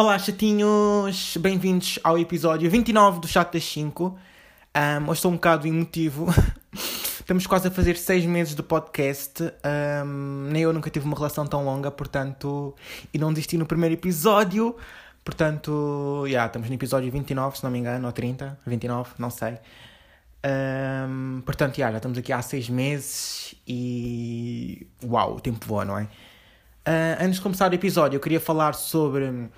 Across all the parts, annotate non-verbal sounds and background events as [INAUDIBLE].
Olá, chatinhos! Bem-vindos ao episódio 29 do Chat das 5. Um, hoje estou um bocado emotivo. [LAUGHS] Estamos quase a fazer 6 meses de podcast. Um, nem eu nunca tive uma relação tão longa, portanto. E não desisti no primeiro episódio. Portanto, já, yeah, estamos no episódio 29, se não me engano, ou 30, 29, não sei. Um, portanto, yeah, já estamos aqui há 6 meses e. Uau, o tempo voa, não é? Uh, antes de começar o episódio, eu queria falar sobre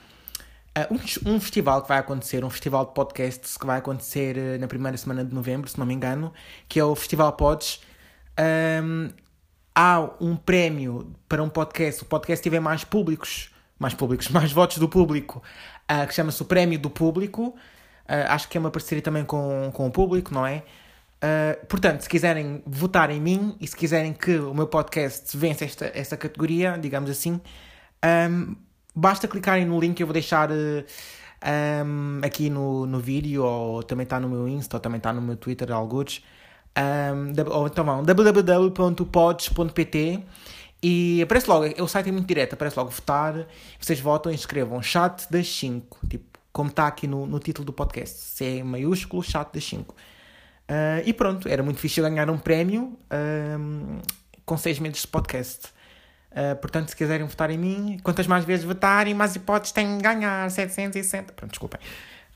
um, um, festival que vai acontecer, um festival de podcasts que vai acontecer uh, na primeira semana de novembro, se não me engano, que é o Festival Pods. Um, há um prémio para um podcast, o podcast tiver mais públicos, mais públicos, [LAUGHS] mais votos do público, uh, que chama-se o Prémio do Público. acho que é uma parceria também com, com o público, não é? portanto, se quiserem votar em mim e se quiserem que o meu podcast vença esta, esta categoria, digamos assim, um, Basta clicarem no link que eu vou deixar uh, eh, um, aqui no, no vídeo, ou também está no meu Insta, ou também está no meu Twitter, alguns. Um, ou então vão www.pods.pt e aparece logo, o site é muito direto, aparece logo votar, vocês votam e escrevam chat das 5, tipo, como está aqui no, no título do podcast, C maiúsculo, chat das 5. Uh, eh, e pronto, era muito difícil ganhar um prémio um, com 6 meses de podcast. Uh, portanto, se quiserem votar em mim, quantas mais vezes votarem, mais hipóteses têm de ganhar. 760. Pronto, desculpem.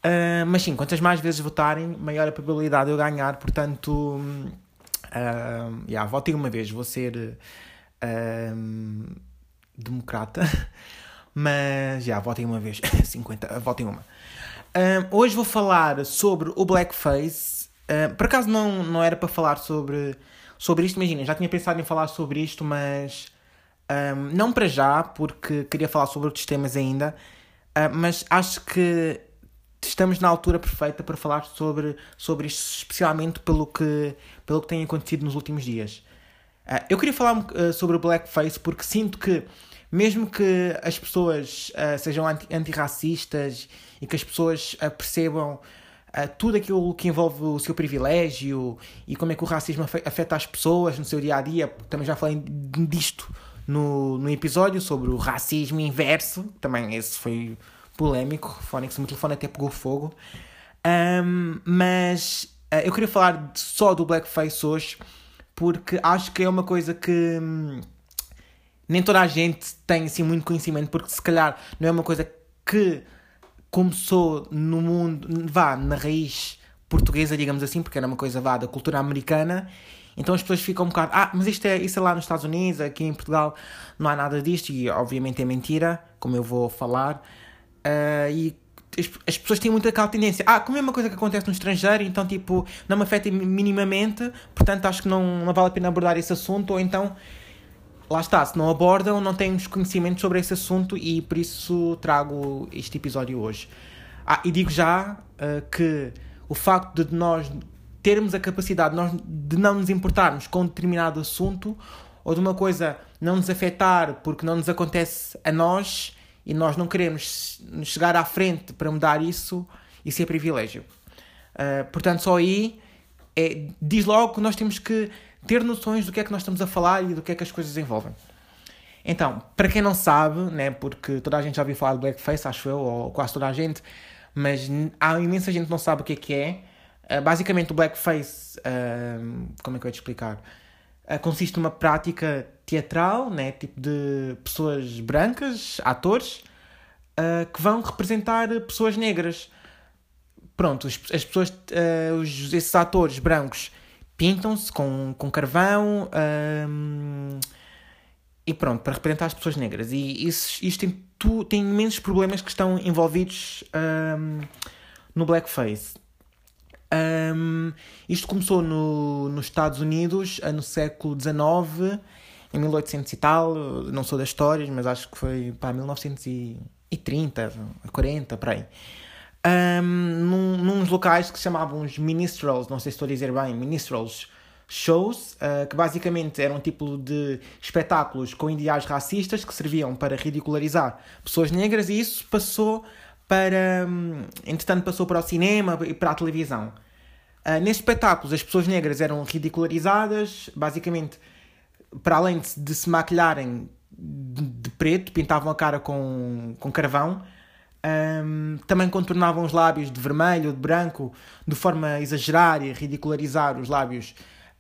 Uh, mas sim, quantas mais vezes votarem, maior a probabilidade de eu ganhar. Portanto, uh, yeah, votem uma vez. Vou ser uh, democrata. [LAUGHS] Mas já, yeah, votem uma vez. [LAUGHS] 50, votem uma. hoje vou falar sobre o blackface. por acaso não, não era para falar sobre, sobre isto, imagina, já tinha pensado em falar sobre isto, mas um, não para já, porque queria falar sobre outros temas ainda, uh, mas acho que estamos na altura perfeita para falar sobre, sobre isto, especialmente pelo que, pelo que tem acontecido nos últimos dias. Uh, eu queria falar uh, sobre o blackface porque sinto que, mesmo que as pessoas uh, sejam anti antirracistas e que as pessoas percebam tudo aquilo que envolve o seu privilégio e como é que o racismo afeta as pessoas no seu dia a dia, também já falei disto no, no episódio sobre o racismo inverso, também esse foi polémico, Fónix, o meu telefone até pegou fogo. Um, mas uh, eu queria falar só do blackface hoje, porque acho que é uma coisa que hum, nem toda a gente tem assim muito conhecimento, porque se calhar não é uma coisa que começou no mundo, vá, na raiz portuguesa, digamos assim, porque era uma coisa vá da cultura americana então as pessoas ficam um bocado, ah, mas isto é, isso é lá nos Estados Unidos, aqui em Portugal não há nada disto, e obviamente é mentira, como eu vou falar. Uh, e as, as, pessoas têm muito aquela tendência, ah, como é uma coisa que acontece no estrangeiro, então tipo, não me afeta minimamente, portanto acho que não, não vale a pena abordar esse assunto, ou então lá está, se não abordam, não temos conhecimento sobre esse assunto e por isso trago este episódio hoje. Ah, e digo já uh, que o facto de nós termos a capacidade de, nós, de não nos importarmos com um determinado assunto ou de uma coisa não nos afetar porque não nos acontece a nós e nós não queremos chegar à frente para mudar isso, isso é privilégio. Uh, portanto, só aí é, diz logo que nós temos que ter noções do que é que nós estamos a falar e do que é que as coisas envolvem. Então, para quem não sabe, né, porque toda a gente já ouviu falar de blackface, acho eu, ou quase toda a gente, mas há imensa gente que não sabe o que é que é. Uh, basicamente, o blackface, uh, como é que eu ia te explicar? Uh, consiste numa prática teatral, né? tipo de pessoas brancas, atores, que vão representar pessoas negras. Pronto, as, as pessoas, os, esses atores brancos pintam-se com, com carvão e pronto, para representar as pessoas negras. E isso, isto tem, tu, tem imensos problemas que estão envolvidos no blackface. Um, isto começou no, nos Estados Unidos no século XIX, em 1800 e tal. Não sou das histórias, mas acho que foi para 1930, 40, por aí. Um, num, nos locais que se chamavam os minstrels, não sei se estou a dizer bem, minstrels shows, uh, que basicamente eram um tipo de espetáculos com ideais racistas que serviam para ridicularizar pessoas negras e isso passou para. Hum, entretanto, passou para o cinema e para a televisão. Uh, nestes espetáculos, as pessoas negras eram ridicularizadas, basicamente, para além de, de se maquilharem de, de, preto, pintavam a cara com, com carvão. Um, também contornavam os lábios de vermelho, de branco, de forma a exagerar e ridicularizar os lábios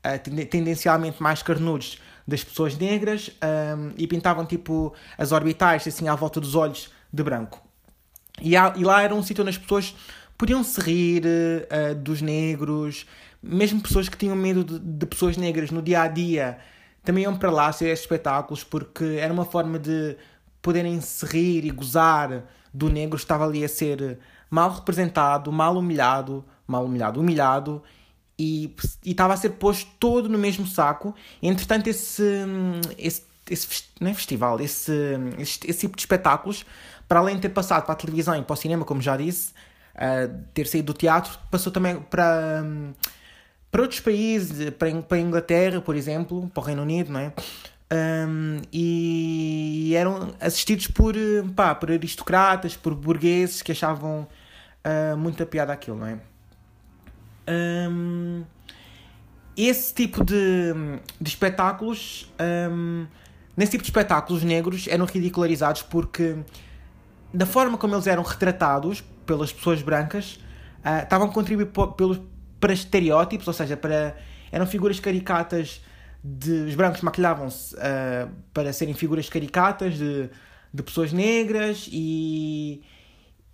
uh, tendencialmente mais carnudos das pessoas negras um, e pintavam tipo as orbitais assim à volta dos olhos de branco. E, há, e lá era um sítio onde as pessoas podiam se rir uh, dos negros, mesmo pessoas que tinham medo de, de, pessoas negras no dia a dia também iam para lá ser espetáculos porque era uma forma de poderem se rir e gozar do negro que estava ali a ser mal representado, mal humilhado, mal humilhado, humilhado e, e estava a ser posto todo no mesmo saco. Entretanto, esse, esse, esse não é festival, esse, esse, esse tipo de espetáculos, para além de ter passado para a televisão e para o cinema, como já disse, uh, ter saído do teatro, passou também para, um, para outros países, para, para a Inglaterra, por exemplo, para o Reino Unido, não é? Um, e eram assistidos por, pá, por aristocratas, por burgueses que achavam uh, muita piada aquilo, não é? Um, esse tipo de, de espetáculos, um, nesse tipo de espetáculos negros, eram ridicularizados porque, da forma como eles eram retratados pelas pessoas brancas, uh, estavam a contribuir pelos, para estereótipos, ou seja, para, eram figuras caricatas de os brancos maquilhavam-se uh, para serem figuras caricatas de, de pessoas negras e,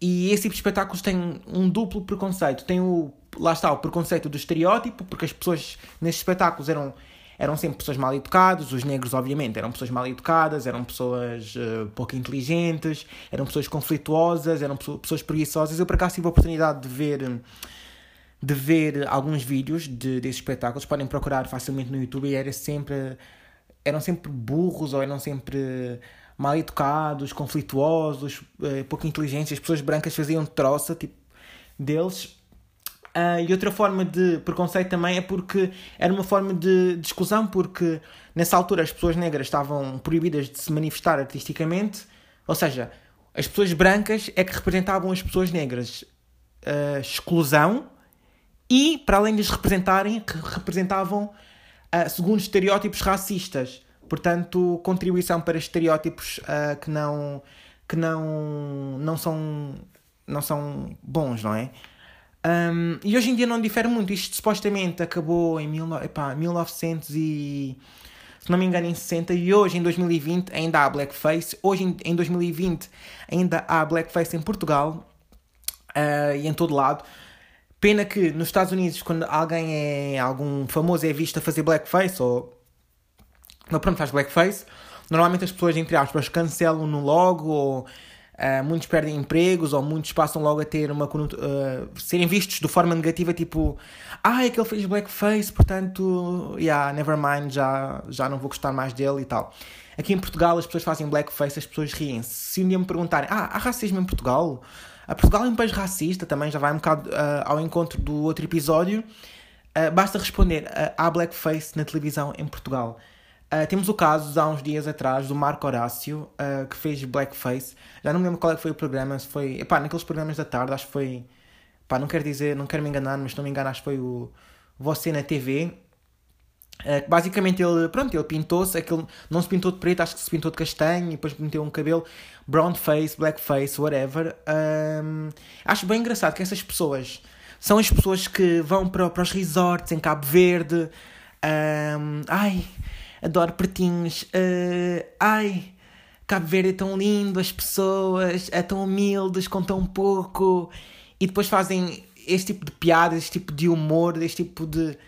e esse tipo de espetáculos tem um duplo preconceito. Tem o, lá está, o preconceito do estereótipo, porque as pessoas nesses espetáculos eram, eram sempre pessoas mal educadas, os negros, obviamente, eram pessoas mal educadas, eram pessoas uh, pouco inteligentes, eram pessoas conflituosas, eram pessoas preguiçosas. Eu, por acaso, tive a oportunidade de ver de ver alguns vídeos de, desses espetáculos, podem procurar facilmente no YouTube e era sempre, eram sempre burros ou eram sempre mal educados, conflituosos, eh, pouco inteligentes, as pessoas brancas faziam troça tipo, deles. Uh, e outra forma de preconceito também é porque era uma forma de, de exclusão, porque nessa altura as pessoas negras estavam proibidas de se manifestar artisticamente, ou seja, as pessoas brancas é que representavam as pessoas negras. Uh, exclusão e, para além de os representarem, representavam uh, segundo estereótipos racistas. Portanto, contribuição para estereótipos que, não, que não, não, são, não são bons, não é? Um, e hoje em dia não difere muito. Isto supostamente acabou em mil, epá, 1900 e... Se não me engano, em 60. E hoje, em 2020, ainda há blackface. Hoje, em, em 2020, ainda há blackface em Portugal. Uh, e em todo lado. Pena que nos Estados Unidos, quando alguém é. algum famoso é visto a fazer blackface, ou. Não, pronto, faz blackface, normalmente as pessoas, entre aspas, cancelam no logo, ou uh, muitos perdem empregos, ou muitos passam logo a ter uma. Uh, serem vistos de forma negativa, tipo. Ah, é que ele fez blackface, portanto. Yeah, never mind, já, já não vou gostar mais dele e tal. Aqui em Portugal as pessoas fazem blackface, as pessoas riem-se. Se um dia me perguntarem, ah, há racismo em Portugal? A Portugal é um país racista, também já vai um bocado uh, ao encontro do outro episódio. Uh, basta responder há blackface na televisão em Portugal. Uh, temos o caso, há uns dias atrás, do Marco Horácio, uh, que fez blackface. Já não me lembro qual é que foi o programa, se foi... Epá, naqueles programas da tarde, acho que foi... Pá, não quero dizer, não quero me enganar, mas não me engano, acho que foi o Você na TV. Uh, basicamente ele, pronto, ele pintou-se, aquele, não se pintou de preto, acho que se pintou de castanho, e depois meteu um cabelo brown face, black face, whatever. Acho bem engraçado que essas pessoas são as pessoas que vão para, para os resorts em Cabo Verde. Ai, adoro pretinhos. Uh, ai, Cabo Verde é tão lindo, as pessoas é tão humildes com tão pouco. E depois fazem este tipo de piadas, este tipo de humor, este tipo de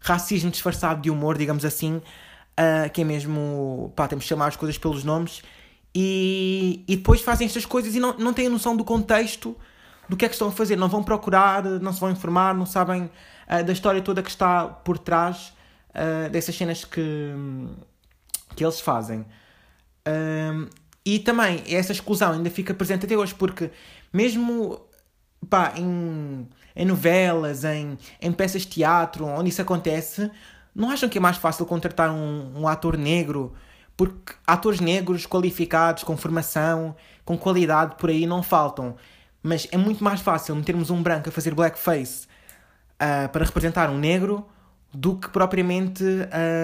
racismo disfarçado de humor, digamos assim, uh, que é mesmo, pá, temos que chamar as coisas pelos nomes, e, e depois fazem estas coisas e não, não têm noção do contexto do que é que estão a fazer, não vão procurar, não se vão informar, não sabem uh, da história toda que está por trás uh, dessas cenas que, que eles fazem. e também essa exclusão ainda fica presente até hoje, porque mesmo pá, em, em novelas, em, em peças de teatro, onde isso acontece, não acham que é mais fácil contratar um, um ator negro? Porque atores negros qualificados, com formação, com qualidade, por aí não faltam. Mas é muito mais fácil metermos um branco a fazer blackface uh, para representar um negro do que propriamente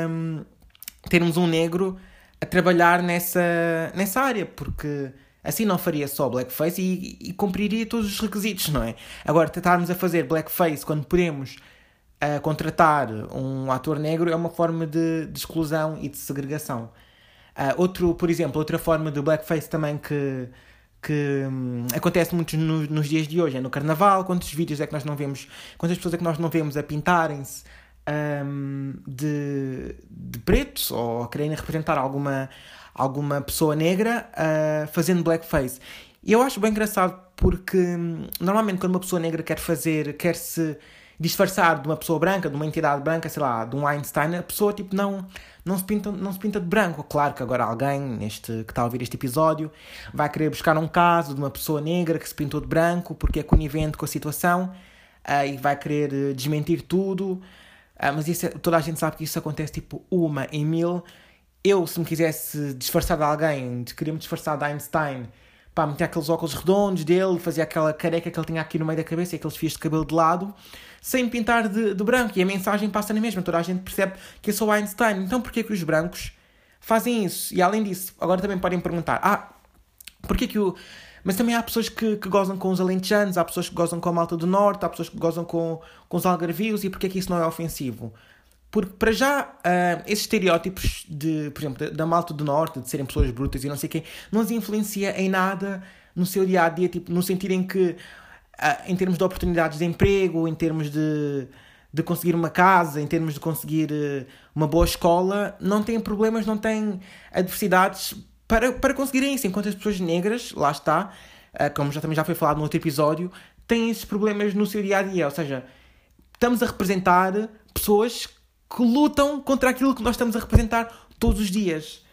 um, termos um negro a trabalhar nessa, nessa área, porque Assim não faria só blackface e, e cumpriria todos os requisitos, não é? Agora, tentarmos a fazer blackface quando podemos uh, contratar um ator negro é uma forma de, de exclusão e de segregação. Uh, outro, por exemplo, outra forma de blackface também que, que hum, acontece muito no, nos dias de hoje é no carnaval. Quantos vídeos é que nós não vemos, quantas pessoas é que nós não vemos a pintarem-se um, de, de preto ou quererem representar alguma, alguma pessoa negra uh, fazendo blackface. E eu acho bem engraçado porque hum, normalmente quando uma pessoa negra quer fazer, quer se disfarçar de uma pessoa branca, de uma entidade branca, sei lá, de um Einstein, a pessoa tipo não não se pinta, não se pinta de branco. Claro que agora alguém neste que está a ouvir este episódio vai querer buscar um caso de uma pessoa negra que se pintou de branco porque é conivente com a situação uh, e vai querer uh, desmentir tudo. Uh, mas isso, é, toda a gente sabe que isso acontece tipo uma em mil eu, se me quisesse disfarçar de alguém, queria me disfarçar de Einstein, pá, meter aqueles óculos redondos dele, fazia aquela careca que ele tinha aqui no meio da cabeça e aqueles fios de cabelo de lado, sem pintar de, de branco. E a mensagem passa na mesma, toda a gente percebe que eu sou Einstein. Então porquê que os brancos fazem isso? E além disso, agora também podem perguntar, ah, porquê que o... Mas também há pessoas que, que gozam com os alentejanos, há pessoas que gozam com a malta do norte, há pessoas que gozam com, com os algarvios, e porquê que isso não é ofensivo? Porque, para já, uh, esses estereótipos, de, por exemplo, da, Malta do Norte, de serem pessoas brutas e não sei quem, não os influencia em nada no seu dia a dia, tipo, no sentido em que, uh, em termos de oportunidades de emprego, em termos de, de conseguir uma casa, em termos de conseguir uh, uma boa escola, não têm problemas, não têm adversidades para, para conseguirem isso. Enquanto as pessoas negras, lá está, como já, também já foi falado no outro episódio, têm esses problemas no seu dia a dia. Ou seja, estamos a representar pessoas que lutam contra aquilo que nós estamos a representar todos os dias.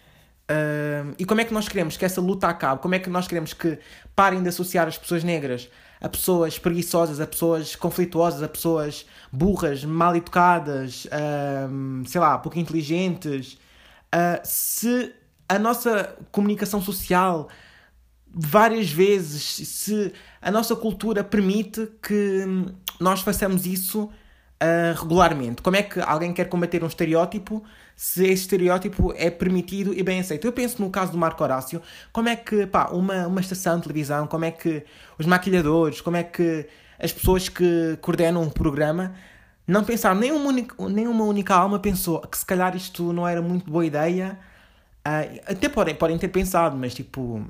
Uh, e como é que nós queremos que essa luta acabe? Como é que nós queremos que parem de associar as pessoas negras a pessoas preguiçosas, a pessoas conflituosas, a pessoas burras, mal educadas, uh, sei lá, pouco inteligentes? Uh, se a nossa comunicação social várias vezes, se a nossa cultura permite que nós façamos isso uh, regularmente. Como é que alguém quer combater um estereótipo se esse estereótipo é permitido e bem aceito? Eu penso no caso do Marco Horácio, como é que pá, uma, uma estação de televisão, como é que os maquilhadores, como é que as pessoas que coordenam um programa não pensaram, nenhuma única, nenhuma única alma pensou que se calhar isto não era muito boa ideia. Uh, até podem, podem ter pensado, mas tipo,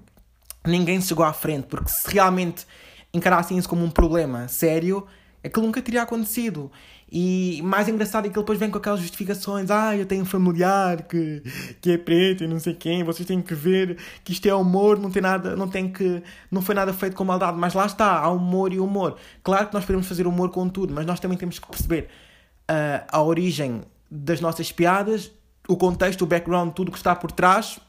ninguém chegou à frente, porque se realmente encarassem isso como um problema sério, aquilo nunca teria acontecido. E mais engraçado é que ele depois vem com aquelas justificações: ah, eu tenho um familiar que, que é preto e não sei quem, vocês têm que ver que isto é humor, não tem nada, não tem que. não foi nada feito com maldade, mas lá está, há humor e humor. Claro que nós podemos fazer humor com tudo, mas nós também temos que perceber uh, a origem das nossas piadas, o contexto, o background, tudo que está por trás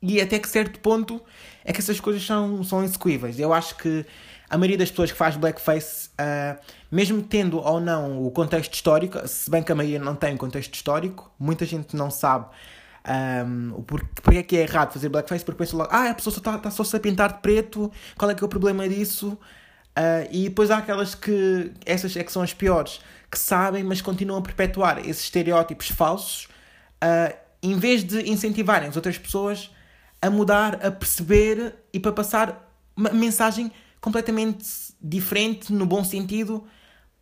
e até que certo ponto é que essas coisas são, são execuíveis. Eu acho que a maioria das pessoas que faz blackface, uh, mesmo tendo ou não o contexto histórico, se bem que a maioria não tem contexto histórico, muita gente não sabe um, ah, porque, porque é que é errado fazer blackface, porque pensa logo, ah, a pessoa está tá só a pintar de preto, qual é que é o problema disso? Uh, e depois há aquelas que, essas é que são as piores, que sabem, mas continuam a perpetuar esses estereótipos falsos, em vez de incentivarem as outras pessoas a mudar, a perceber e para passar uma mensagem completamente diferente no bom sentido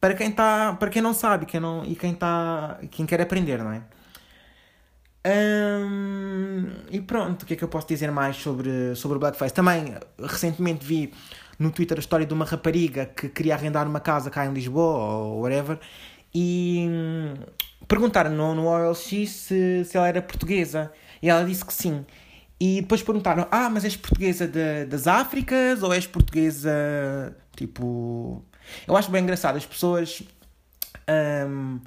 para quem tá, para quem não sabe, quem não e quem tá, quem quer aprender, não é? E pronto, o que é que eu posso dizer mais sobre, sobre o Blackface? Também recentemente vi no Twitter a história de uma rapariga que queria arrendar uma casa cá em Lisboa ou whatever e hum, perguntaram no, no OLX se, se ela era portuguesa e ela disse que sim. E depois perguntaram: Ah, mas és portuguesa de, das Áfricas ou és portuguesa tipo. Eu acho bem engraçado, as pessoas um,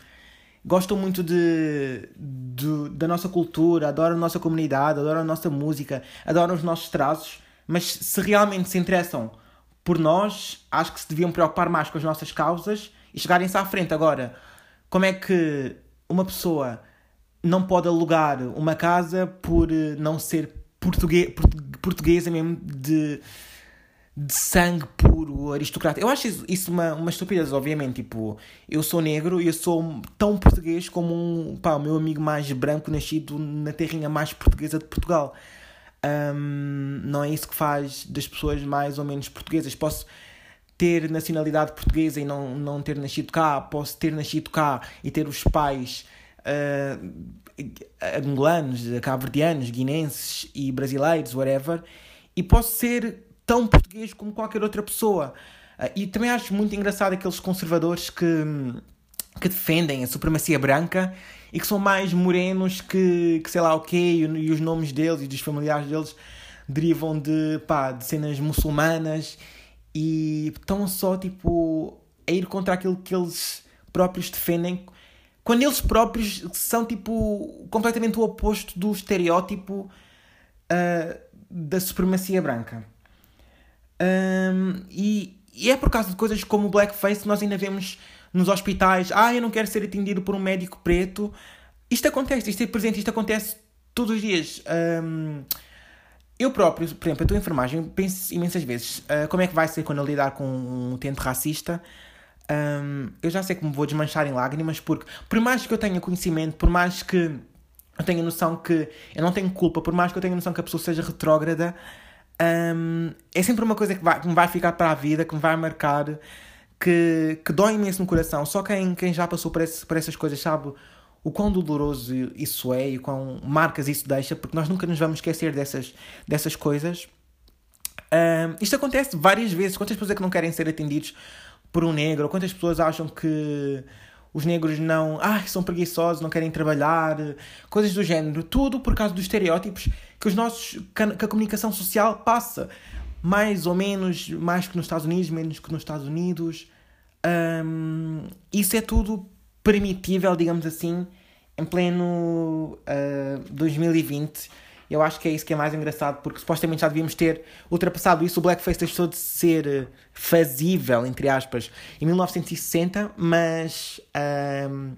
gostam muito de, de, da nossa cultura, adoram a nossa comunidade, adoram a nossa música, adoram os nossos traços, mas se realmente se interessam por nós, acho que se deviam preocupar mais com as nossas causas e chegarem-se à frente. Agora, como é que uma pessoa não pode alugar uma casa por não ser português, portuguesa mesmo de, de sangue puro, aristocrata. Eu acho isso uma, uma estupidez, obviamente. Tipo, eu sou negro e eu sou tão português como um, pá, o meu amigo mais branco nascido na terrinha mais portuguesa de Portugal. Um, não é isso que faz das pessoas mais ou menos portuguesas. Posso ter nacionalidade portuguesa e não, não ter nascido cá, posso ter nascido cá e ter os pais uh, angolanos, cabo-verdianos, guinenses e brasileiros, whatever, e posso ser tão português como qualquer outra pessoa. Uh, e também acho muito engraçado aqueles conservadores que, que defendem a supremacia branca e que são mais morenos que, que sei lá o quê, e, e os nomes deles e dos familiares deles derivam de, pá, de cenas muçulmanas e estão só tipo a ir contra aquilo que eles próprios defendem quando eles próprios são tipo completamente o oposto do estereótipo uh, da supremacia branca. Um, e, e, é por causa de coisas como o blackface que nós ainda vemos nos hospitais. Ah, eu não quero ser atendido por um médico preto. Isto acontece, isto é presente, isto acontece todos os dias. Um, eu próprio, por exemplo, a tua enfermagem, penso imensas vezes uh, como é que vai ser quando eu lidar com um utente racista. Um, eu já sei que me vou desmanchar em lágrimas, porque por mais que eu tenha conhecimento, por mais que eu tenha noção que eu não tenho culpa, por mais que eu tenha noção que a pessoa seja retrógrada, um, é sempre uma coisa que, vai, que me vai ficar para a vida, que me vai marcar, que, que dói imenso no coração. Só quem, quem já passou por, esse, por essas coisas sabe o quão doloroso isso é e quão marcas isso deixa, porque nós nunca nos vamos esquecer dessas, dessas coisas. Um, isto acontece várias vezes. Quantas pessoas é que não querem ser atendidos por um negro? Quantas pessoas acham que os negros não. Ah, são preguiçosos, não querem trabalhar? Coisas do género. Tudo por causa dos estereótipos que, os nossos, que a comunicação social passa. Mais ou menos, mais que nos Estados Unidos, menos que nos Estados Unidos. Um, isso é tudo permitível, digamos assim, em pleno uh, ah, 2020. Eu acho que é isso que é mais engraçado, porque supostamente já devíamos ter ultrapassado isso. O blackface deixou de ser fazível, entre aspas, em 1960, mas uh,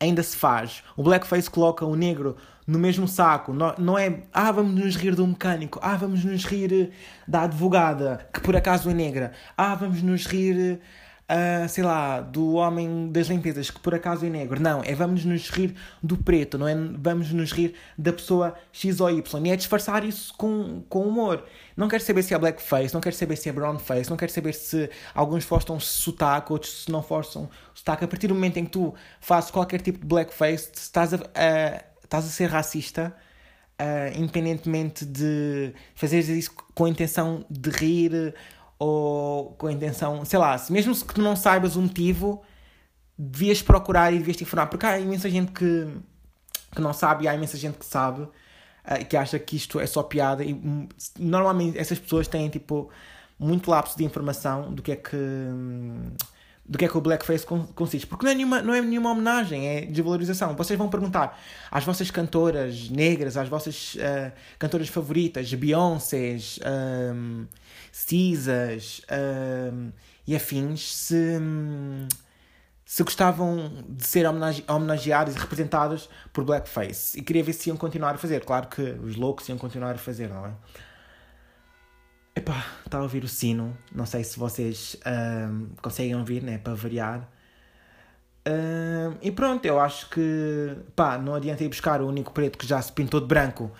ainda se faz. O blackface coloca o negro no mesmo saco. Não, não é, ah, vamos nos rir do mecânico, ah, vamos nos rir da advogada, que por acaso é negra, ah, vamos nos rir uh, sei lá, do homem das limpezas que por acaso é negro. Não, é vamos nos rir do preto, não é vamos nos rir da pessoa X ou Y. E é disfarçar isso com, com humor. Não quero saber se é blackface, não quero saber se é brownface, não quero saber se alguns forçam sotaque, outros se não forçam sotaque. A partir do momento em que tu fazes qualquer tipo de blackface, estás a, a estás a ser racista. Uh, independentemente de fazeres isso com a intenção de rir ou com a intenção, sei lá, mesmo que tu não saibas o motivo, devias procurar e devias te informar, porque há imensa gente que, que não sabe e há imensa gente que sabe uh, que acha que isto é só piada e hum, normalmente essas pessoas têm tipo muito lapso de informação do que é que do que é que o blackface consiste. Porque não é nenhuma, não é nenhuma homenagem, é desvalorização. Vocês vão perguntar às vossas cantoras negras, às vossas uh, cantoras favoritas, Beyoncés, um, Cisas um, e afins, se, se gostavam de ser homenage homenageados e representados por blackface. E queria ver se iam continuar a fazer. Claro que os loucos iam continuar a fazer, não é? Epá, está a ouvir o sino. Não sei se vocês um, conseguem ouvir, né? Para variar. E pronto, eu acho que pá, não adianta ir buscar o único preto que já se pintou de branco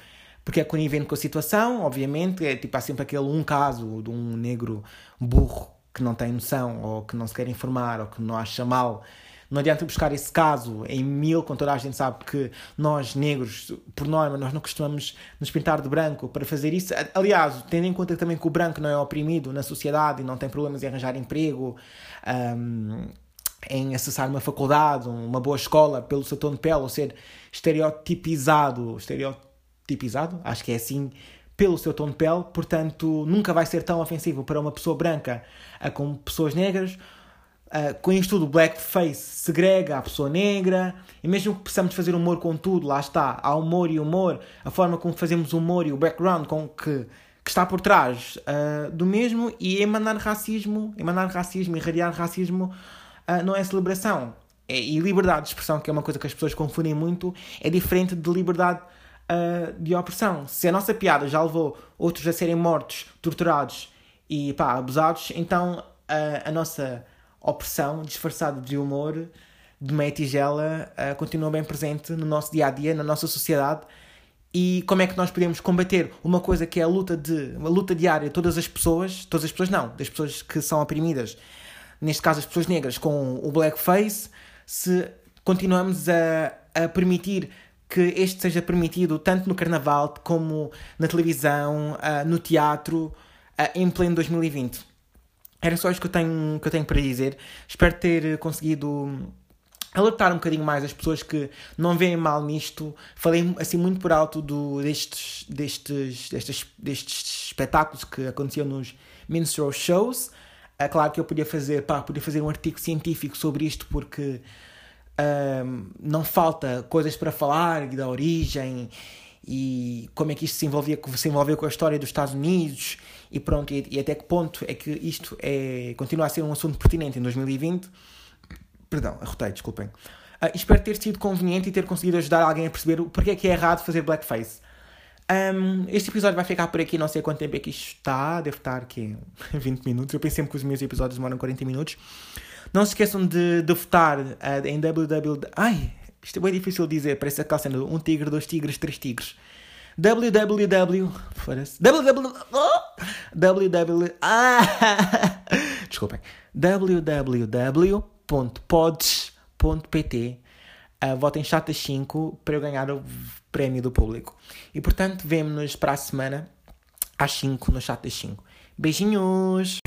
porque é conivente com a situação, obviamente. É tipo, há sempre aquele um caso de um negro burro que não tem noção, ou que não se quer informar, ou que não acha mal não adianta buscar esse caso em mil, quando toda a gente sabe que nós, negros, por norma, nós não costumamos nos pintar de branco para fazer isso. Aliás, tendo em conta também que o branco não é oprimido na sociedade e não tem problemas em arranjar emprego, um, em acessar uma faculdade, uma boa escola pelo seu tom de pele, ou ser estereotipizado, estereotipizado, acho que é assim, pelo seu tom de pele, portanto, nunca vai ser tão ofensivo para uma pessoa branca como pessoas negras. Uh, com isto tudo, blackface segrega a pessoa negra, e mesmo que possamos fazer humor com tudo, lá está, há humor e humor, a forma como fazemos humor e o background com que, que está por trás uh, do mesmo, e emanar racismo, emanar racismo, irradiar racismo, uh, não é celebração. É, e liberdade de expressão, que é uma coisa que as pessoas confundem muito, é diferente de liberdade de opressão. Se a nossa piada já levou outros a serem mortos, torturados e pá, abusados, então a nossa opressão disfarçada de humor de meia tigela uh, continua bem presente no nosso dia a dia, na nossa sociedade e como é que nós podemos combater uma coisa que é a luta de uma luta diária de todas as pessoas, todas as pessoas não, das pessoas que são oprimidas, neste caso as pessoas negras com o blackface, se continuamos a, a permitir que este seja permitido tanto no carnaval como na televisão, no teatro, em pleno 2020. Era só isto que eu tenho, que eu tenho para dizer. Espero ter conseguido alertar um bocadinho mais as pessoas que não veem mal nisto. Falei assim muito por alto do, destes, destes, destes, destes espetáculos que aconteciam nos minstrel shows. É claro que eu podia fazer, pá, podia fazer um artigo científico sobre isto porque um, não falta coisas para falar da origem e como é que isto se envolvia, se envolveu com a história dos Estados Unidos e pronto, e, e até que ponto é que isto é, continua a ser um assunto pertinente em 2020 Perdão, arrotei, desculpem. Uh, espero ter sido conveniente e ter conseguido ajudar alguém a perceber o porquê é que é errado fazer blackface. Um, este episódio vai ficar por aqui, não sei quanto tempo é que isto está, deve estar aqui [LAUGHS] 20 minutos. Eu pensei sempre que os meus episódios demoram 40 minutos. Não se esqueçam de, de votar uh, em www. Ai, isto é bem difícil de dizer, parece aquela cena um tigre, dois tigres, três tigres. www. Foda-se. www. www. Ah! Desculpem. www www.pods.pt uh, votem chatas 5 para eu ganhar o prémio do público. E portanto, vemo-nos para a semana às 5 no Chatas 5. Beijinhos!